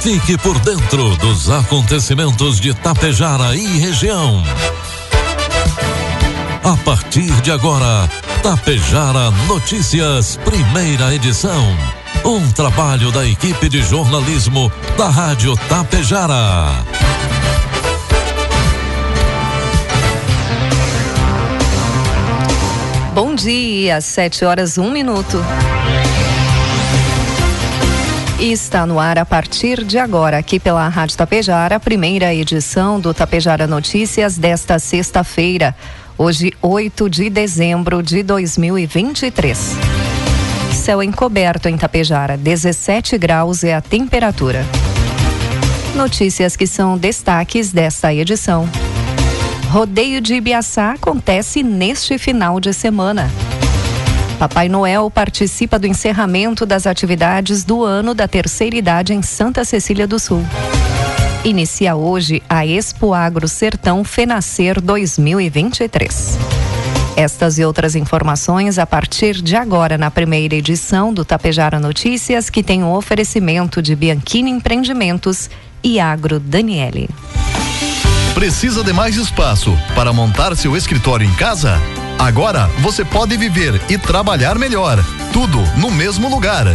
Fique por dentro dos acontecimentos de Tapejara e região. A partir de agora, Tapejara Notícias, primeira edição. Um trabalho da equipe de jornalismo da Rádio Tapejara. Bom dia, sete horas um minuto. E está no ar a partir de agora, aqui pela Rádio Tapejara, a primeira edição do Tapejara Notícias desta sexta-feira, hoje 8 de dezembro de 2023. Céu encoberto em Tapejara, 17 graus é a temperatura. Notícias que são destaques desta edição. Rodeio de Ibiaçá acontece neste final de semana. Papai Noel participa do encerramento das atividades do ano da terceira idade em Santa Cecília do Sul. Inicia hoje a Expo Agro Sertão Fenascer 2023. Estas e outras informações a partir de agora na primeira edição do Tapejara Notícias, que tem o um oferecimento de Bianchini Empreendimentos e Agro Daniele. Precisa de mais espaço para montar seu escritório em casa? Agora você pode viver e trabalhar melhor, tudo no mesmo lugar.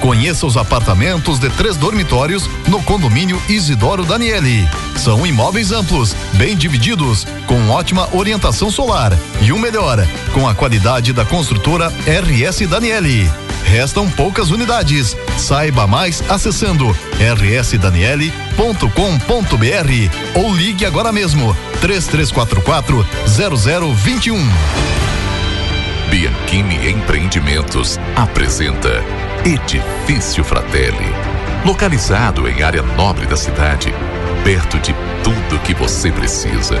Conheça os apartamentos de três dormitórios no condomínio Isidoro Daniele. São imóveis amplos, bem divididos, com ótima orientação solar e o melhor, com a qualidade da construtora RS Daniele. Restam poucas unidades. Saiba mais acessando rsdaniele.com.br ou ligue agora mesmo 3344 0021. Bianchini Empreendimentos apresenta Edifício Fratelli. Localizado em área nobre da cidade, perto de tudo que você precisa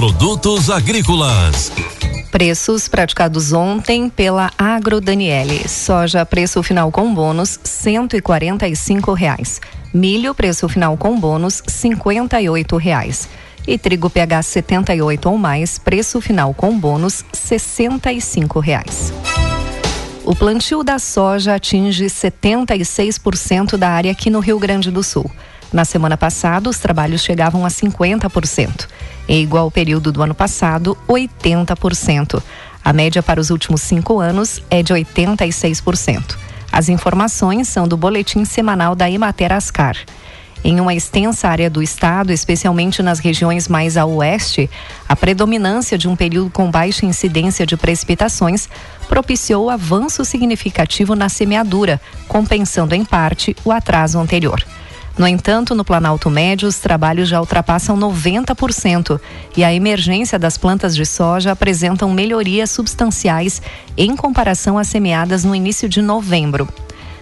Produtos agrícolas. Preços praticados ontem pela Agro Daniele. Soja preço final com bônus cento e quarenta e cinco reais. Milho preço final com bônus cinquenta e oito reais. E trigo PH 78 ou mais preço final com bônus sessenta e cinco reais. O plantio da soja atinge 76% da área aqui no Rio Grande do Sul. Na semana passada, os trabalhos chegavam a 50%. Em igual período do ano passado, 80%. A média para os últimos cinco anos é de 86%. As informações são do boletim semanal da Emater Ascar. Em uma extensa área do estado, especialmente nas regiões mais a oeste, a predominância de um período com baixa incidência de precipitações propiciou avanço significativo na semeadura, compensando em parte o atraso anterior. No entanto, no Planalto Médio, os trabalhos já ultrapassam 90% e a emergência das plantas de soja apresentam melhorias substanciais em comparação às semeadas no início de novembro.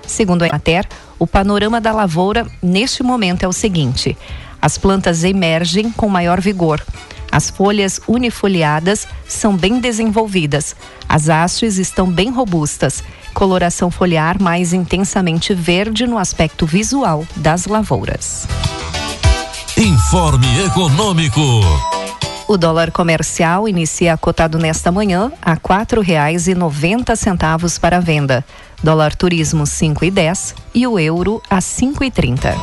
Segundo a Emater, o panorama da lavoura neste momento é o seguinte: as plantas emergem com maior vigor. As folhas unifoliadas são bem desenvolvidas, as hastes estão bem robustas coloração foliar mais intensamente verde no aspecto visual das lavouras. Informe Econômico. O dólar comercial inicia cotado nesta manhã a quatro reais e noventa centavos para venda. Dólar turismo cinco e dez e o euro a cinco e trinta.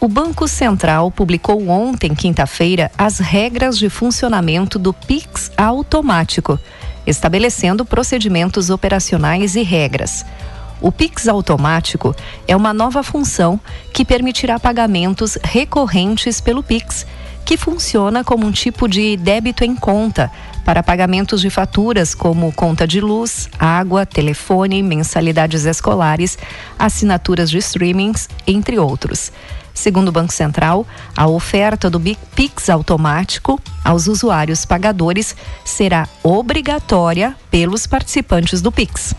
O Banco Central publicou ontem, quinta-feira, as regras de funcionamento do Pix automático estabelecendo procedimentos operacionais e regras. O Pix automático é uma nova função que permitirá pagamentos recorrentes pelo Pix, que funciona como um tipo de débito em conta para pagamentos de faturas como conta de luz, água, telefone, mensalidades escolares, assinaturas de streamings, entre outros. Segundo o Banco Central, a oferta do Pix automático aos usuários pagadores será obrigatória pelos participantes do Pix.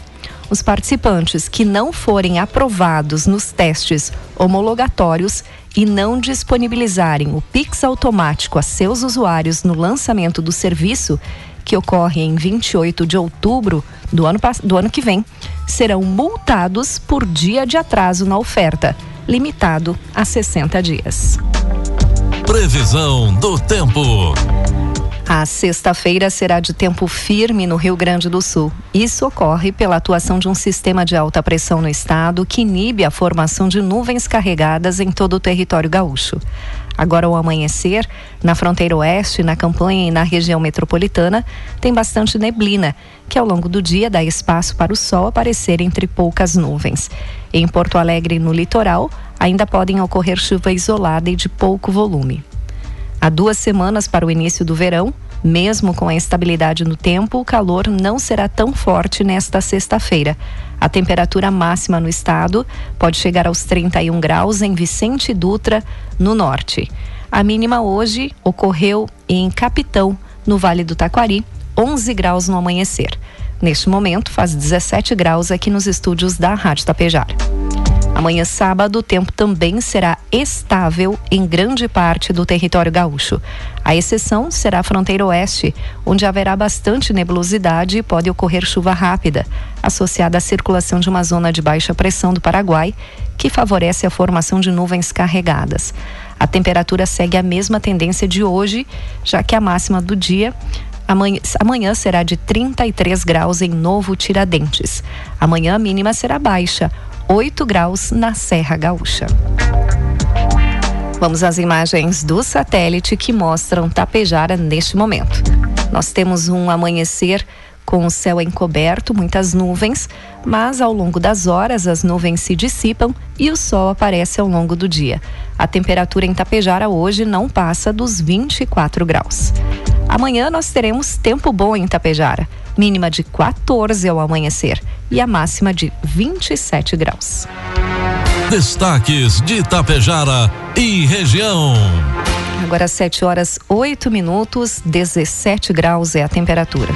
Os participantes que não forem aprovados nos testes homologatórios e não disponibilizarem o Pix automático a seus usuários no lançamento do serviço, que ocorre em 28 de outubro do ano, do ano que vem, serão multados por dia de atraso na oferta, limitado a 60 dias. Previsão do tempo. A sexta-feira será de tempo firme no Rio Grande do Sul. Isso ocorre pela atuação de um sistema de alta pressão no estado que inibe a formação de nuvens carregadas em todo o território gaúcho. Agora, ao amanhecer, na fronteira oeste, na campanha e na região metropolitana, tem bastante neblina, que ao longo do dia dá espaço para o sol aparecer entre poucas nuvens. Em Porto Alegre, no litoral, ainda podem ocorrer chuva isolada e de pouco volume. Há duas semanas para o início do verão, mesmo com a estabilidade no tempo, o calor não será tão forte nesta sexta-feira. A temperatura máxima no estado pode chegar aos 31 graus em Vicente Dutra, no norte. A mínima hoje ocorreu em Capitão, no Vale do Taquari, 11 graus no amanhecer. Neste momento, faz 17 graus aqui nos estúdios da Rádio Tapejara. Amanhã, sábado, o tempo também será estável em grande parte do território gaúcho. A exceção será a fronteira oeste, onde haverá bastante nebulosidade e pode ocorrer chuva rápida, associada à circulação de uma zona de baixa pressão do Paraguai, que favorece a formação de nuvens carregadas. A temperatura segue a mesma tendência de hoje, já que a máxima do dia Amanhã, será de 33 graus em Novo Tiradentes. Amanhã a mínima será baixa, 8 graus na Serra Gaúcha. Vamos às imagens do satélite que mostram Tapejara neste momento. Nós temos um amanhecer com o céu encoberto, muitas nuvens, mas ao longo das horas as nuvens se dissipam e o sol aparece ao longo do dia. A temperatura em Tapejara hoje não passa dos 24 graus. Amanhã nós teremos tempo bom em Tapejara mínima de 14 ao amanhecer e a máxima de 27 graus. Destaques de Itapejara e região. Agora 7 horas 8 minutos, 17 graus é a temperatura.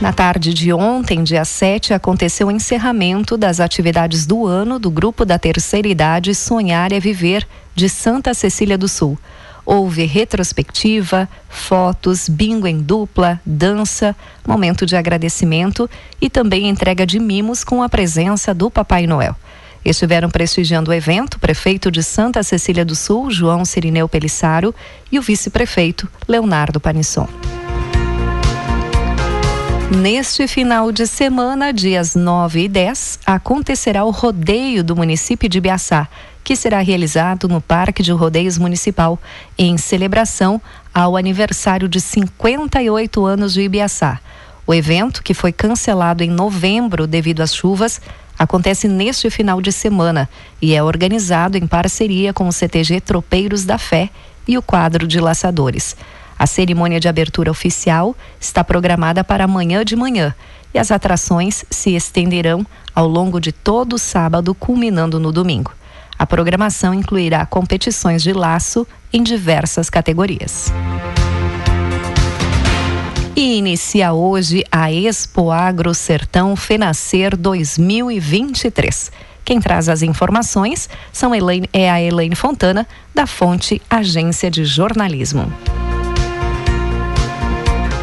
Na tarde de ontem, dia 7, aconteceu o encerramento das atividades do ano do grupo da terceira idade Sonhar é Viver de Santa Cecília do Sul. Houve retrospectiva, fotos, bingo em dupla, dança, momento de agradecimento e também entrega de mimos com a presença do Papai Noel. Estiveram prestigiando o evento o prefeito de Santa Cecília do Sul, João Cirineu Pelissaro, e o vice-prefeito, Leonardo Panisson. Neste final de semana, dias 9 e 10, acontecerá o rodeio do município de Biaçá, que será realizado no Parque de Rodeios Municipal, em celebração ao aniversário de 58 anos de Ibiaçá. O evento, que foi cancelado em novembro devido às chuvas, acontece neste final de semana e é organizado em parceria com o CTG Tropeiros da Fé e o quadro de laçadores. A cerimônia de abertura oficial está programada para amanhã de manhã e as atrações se estenderão ao longo de todo o sábado, culminando no domingo. A programação incluirá competições de laço em diversas categorias. E inicia hoje a Expo Agro Sertão Fenascer 2023. Quem traz as informações são Elaine, é a Elaine Fontana, da Fonte Agência de Jornalismo.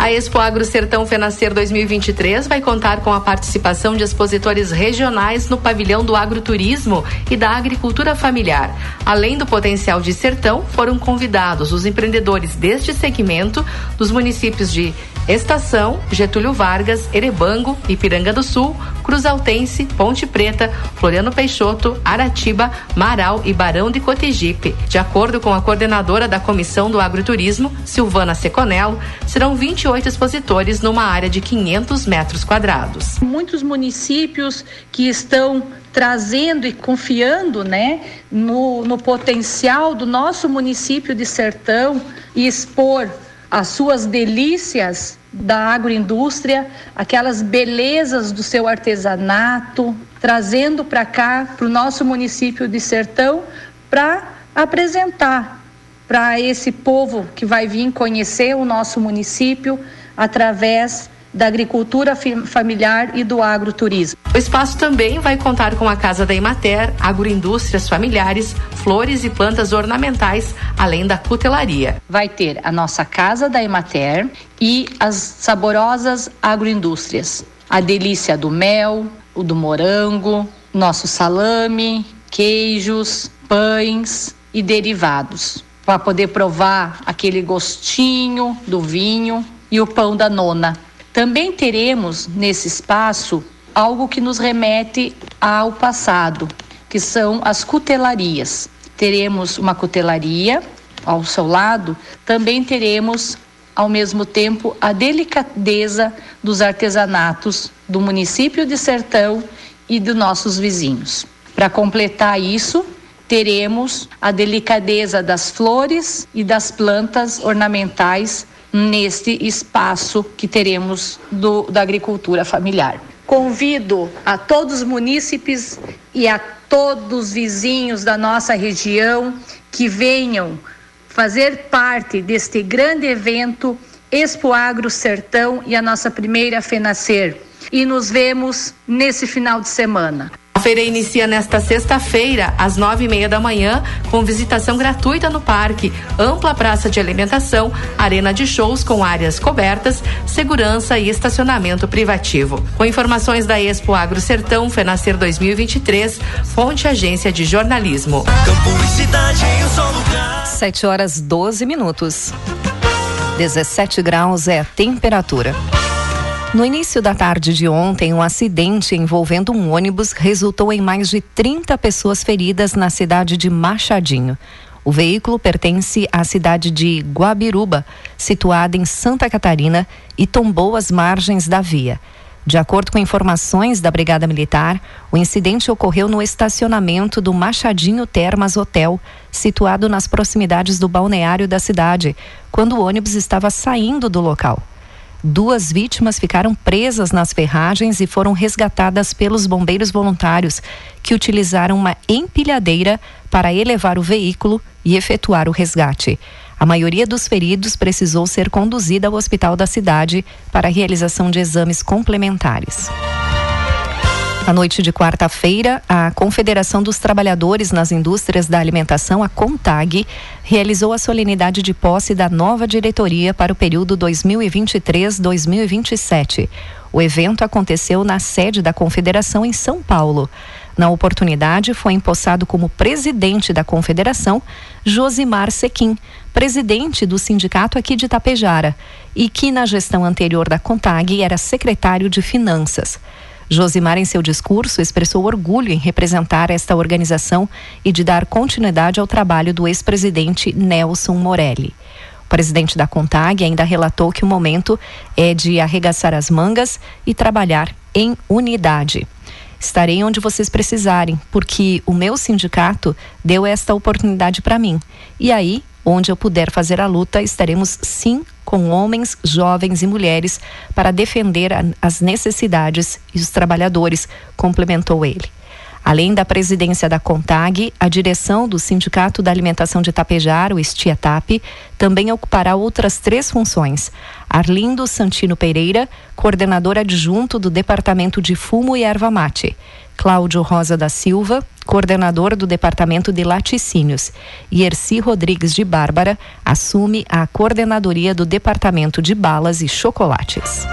A Expo Agro Sertão Fenascer 2023 vai contar com a participação de expositores regionais no pavilhão do agroturismo e da agricultura familiar. Além do potencial de sertão, foram convidados os empreendedores deste segmento dos municípios de Estação, Getúlio Vargas, Erebango, Ipiranga do Sul, Cruz Altense, Ponte Preta, Floriano Peixoto, Aratiba, Marau e Barão de Cotegipe. De acordo com a coordenadora da Comissão do Agroturismo, Silvana Seconello, serão 28 expositores numa área de 500 metros quadrados. Muitos municípios que estão trazendo e confiando né, no, no potencial do nosso município de Sertão e expor as suas delícias da agroindústria, aquelas belezas do seu artesanato, trazendo para cá, para o nosso município de Sertão, para apresentar para esse povo que vai vir conhecer o nosso município através da agricultura familiar e do agroturismo. O espaço também vai contar com a Casa da Imater, agroindústrias familiares, flores e plantas ornamentais, além da cutelaria. Vai ter a nossa Casa da Imater e as saborosas agroindústrias. A delícia do mel, o do morango, nosso salame, queijos, pães e derivados. Para poder provar aquele gostinho do vinho e o pão da nona. Também teremos nesse espaço algo que nos remete ao passado, que são as cutelarias. Teremos uma cutelaria ao seu lado, também teremos ao mesmo tempo a delicadeza dos artesanatos do município de Sertão e dos nossos vizinhos. Para completar isso, teremos a delicadeza das flores e das plantas ornamentais neste espaço que teremos do, da agricultura familiar. Convido a todos os munícipes e a todos os vizinhos da nossa região que venham fazer parte deste grande evento Expo Agro Sertão e a nossa primeira FENACER. E nos vemos nesse final de semana feira inicia nesta sexta-feira, às nove e meia da manhã, com visitação gratuita no parque, ampla praça de alimentação, arena de shows com áreas cobertas, segurança e estacionamento privativo. Com informações da Expo Agro Sertão, Fenascer 2023, Fonte Agência de Jornalismo. Campo e cidade em um só lugar. 7 horas 12 minutos. 17 graus é a temperatura. No início da tarde de ontem, um acidente envolvendo um ônibus resultou em mais de 30 pessoas feridas na cidade de Machadinho. O veículo pertence à cidade de Guabiruba, situada em Santa Catarina, e tombou às margens da via. De acordo com informações da Brigada Militar, o incidente ocorreu no estacionamento do Machadinho Termas Hotel, situado nas proximidades do balneário da cidade, quando o ônibus estava saindo do local. Duas vítimas ficaram presas nas ferragens e foram resgatadas pelos bombeiros voluntários, que utilizaram uma empilhadeira para elevar o veículo e efetuar o resgate. A maioria dos feridos precisou ser conduzida ao hospital da cidade para a realização de exames complementares. Na noite de quarta-feira, a Confederação dos Trabalhadores nas Indústrias da Alimentação, a CONTAG, realizou a solenidade de posse da nova diretoria para o período 2023-2027. O evento aconteceu na sede da Confederação em São Paulo. Na oportunidade, foi empossado como presidente da Confederação Josimar Sequim, presidente do sindicato aqui de Tapejara, e que na gestão anterior da CONTAG era secretário de Finanças. Josimar, em seu discurso, expressou orgulho em representar esta organização e de dar continuidade ao trabalho do ex-presidente Nelson Morelli. O presidente da CONTAG ainda relatou que o momento é de arregaçar as mangas e trabalhar em unidade. Estarei onde vocês precisarem, porque o meu sindicato deu esta oportunidade para mim. E aí, onde eu puder fazer a luta, estaremos sim com homens, jovens e mulheres para defender as necessidades e os trabalhadores, complementou ele. Além da presidência da CONTAG, a direção do Sindicato da Alimentação de Tapejar, o Estiatap, também ocupará outras três funções. Arlindo Santino Pereira, coordenador adjunto do Departamento de Fumo e Erva Mate. Cláudio Rosa da Silva, coordenador do Departamento de Laticínios, e Erci Rodrigues de Bárbara assume a coordenadoria do Departamento de Balas e Chocolates.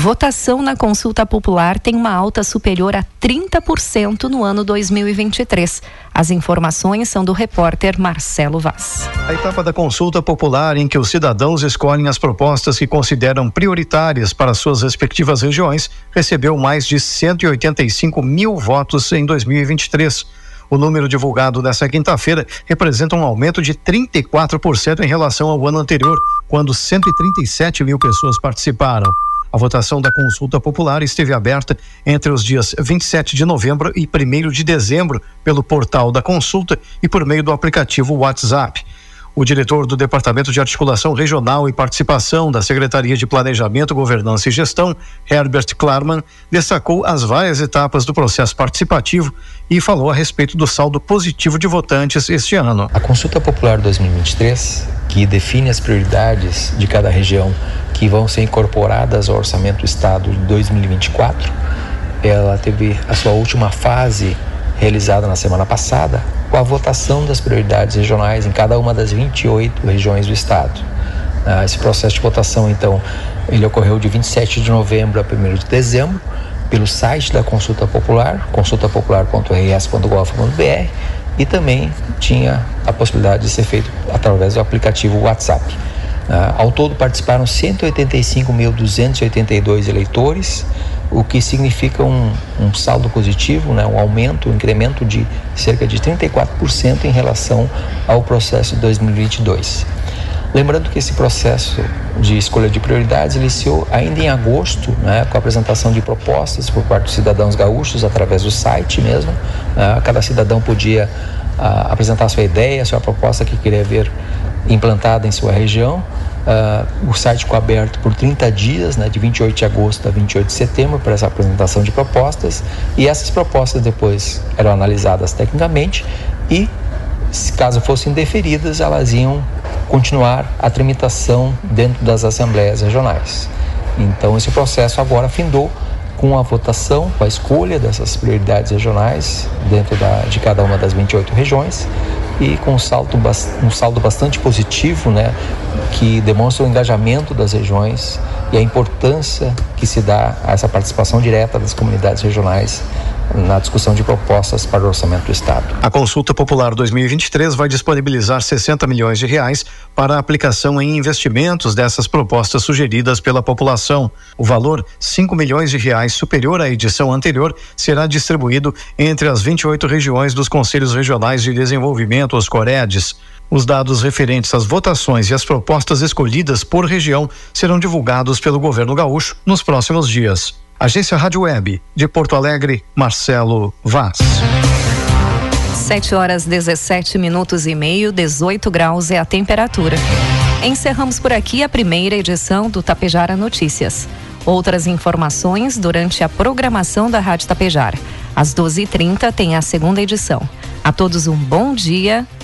Votação na consulta popular tem uma alta superior a 30% no ano 2023. As informações são do repórter Marcelo Vaz. A etapa da consulta popular em que os cidadãos escolhem as propostas que consideram prioritárias para suas respectivas regiões recebeu mais de 185 mil votos em 2023. O número divulgado nesta quinta-feira representa um aumento de 34% em relação ao ano anterior, quando 137 mil pessoas participaram. A votação da consulta popular esteve aberta entre os dias 27 de novembro e 1 de dezembro pelo portal da consulta e por meio do aplicativo WhatsApp. O diretor do Departamento de Articulação Regional e Participação da Secretaria de Planejamento, Governança e Gestão, Herbert Klarman, destacou as várias etapas do processo participativo e falou a respeito do saldo positivo de votantes este ano. A consulta popular 2023 que define as prioridades de cada região que vão ser incorporadas ao orçamento do estado de 2024. Ela teve a sua última fase realizada na semana passada com a votação das prioridades regionais em cada uma das 28 regiões do estado. Ah, esse processo de votação, então, ele ocorreu de 27 de novembro a 1 de dezembro pelo site da Consulta Popular, consultapopular.rs.gov.br e também tinha a possibilidade de ser feito através do aplicativo WhatsApp. Uh, ao todo participaram 185.282 eleitores, o que significa um, um saldo positivo, né, um aumento, um incremento de cerca de 34% em relação ao processo de 2022. Lembrando que esse processo de escolha de prioridades iniciou ainda em agosto, né, com a apresentação de propostas por parte dos cidadãos gaúchos através do site mesmo. Né, cada cidadão podia uh, apresentar sua ideia, sua proposta que queria ver implantada em sua região. Uh, o site ficou aberto por 30 dias, né, de 28 de agosto a 28 de setembro, para essa apresentação de propostas. E essas propostas depois eram analisadas tecnicamente e, caso fossem deferidas, elas iam continuar a tramitação dentro das assembleias regionais. Então, esse processo agora findou com a votação, com a escolha dessas prioridades regionais dentro da, de cada uma das 28 regiões e com um saldo, um saldo bastante positivo, né, que demonstra o engajamento das regiões e a importância que se dá a essa participação direta das comunidades regionais na discussão de propostas para o orçamento do Estado. A consulta popular 2023 vai disponibilizar 60 milhões de reais para aplicação em investimentos dessas propostas sugeridas pela população. O valor, 5 milhões de reais superior à edição anterior, será distribuído entre as 28 regiões dos Conselhos Regionais de Desenvolvimento, os Coredes. Os dados referentes às votações e às propostas escolhidas por região serão divulgados pelo governo gaúcho nos próximos dias. Agência Rádio Web, de Porto Alegre, Marcelo Vaz. 7 horas 17 minutos e meio, 18 graus é a temperatura. Encerramos por aqui a primeira edição do Tapejara Notícias. Outras informações durante a programação da Rádio Tapejara. Às 12h30 tem a segunda edição. A todos um bom dia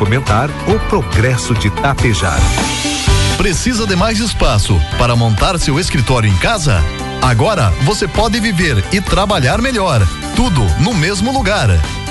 fomentar o progresso de Tapejar. Precisa de mais espaço para montar seu escritório em casa? Agora você pode viver e trabalhar melhor, tudo no mesmo lugar.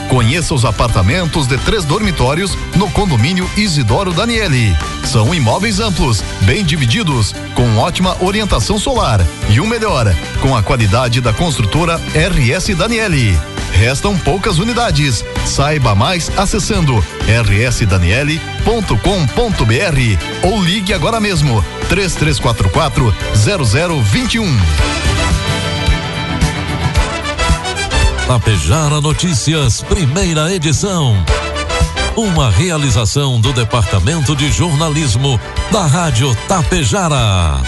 Conheça os apartamentos de três dormitórios no condomínio Isidoro Daniele. São imóveis amplos, bem divididos, com ótima orientação solar e o melhor, com a qualidade da construtora RS Daniele. Restam poucas unidades. Saiba mais acessando rsdaniele.com.br ou ligue agora mesmo 3344 0021. Tapejara Notícias, primeira edição. Uma realização do Departamento de Jornalismo da Rádio Tapejara.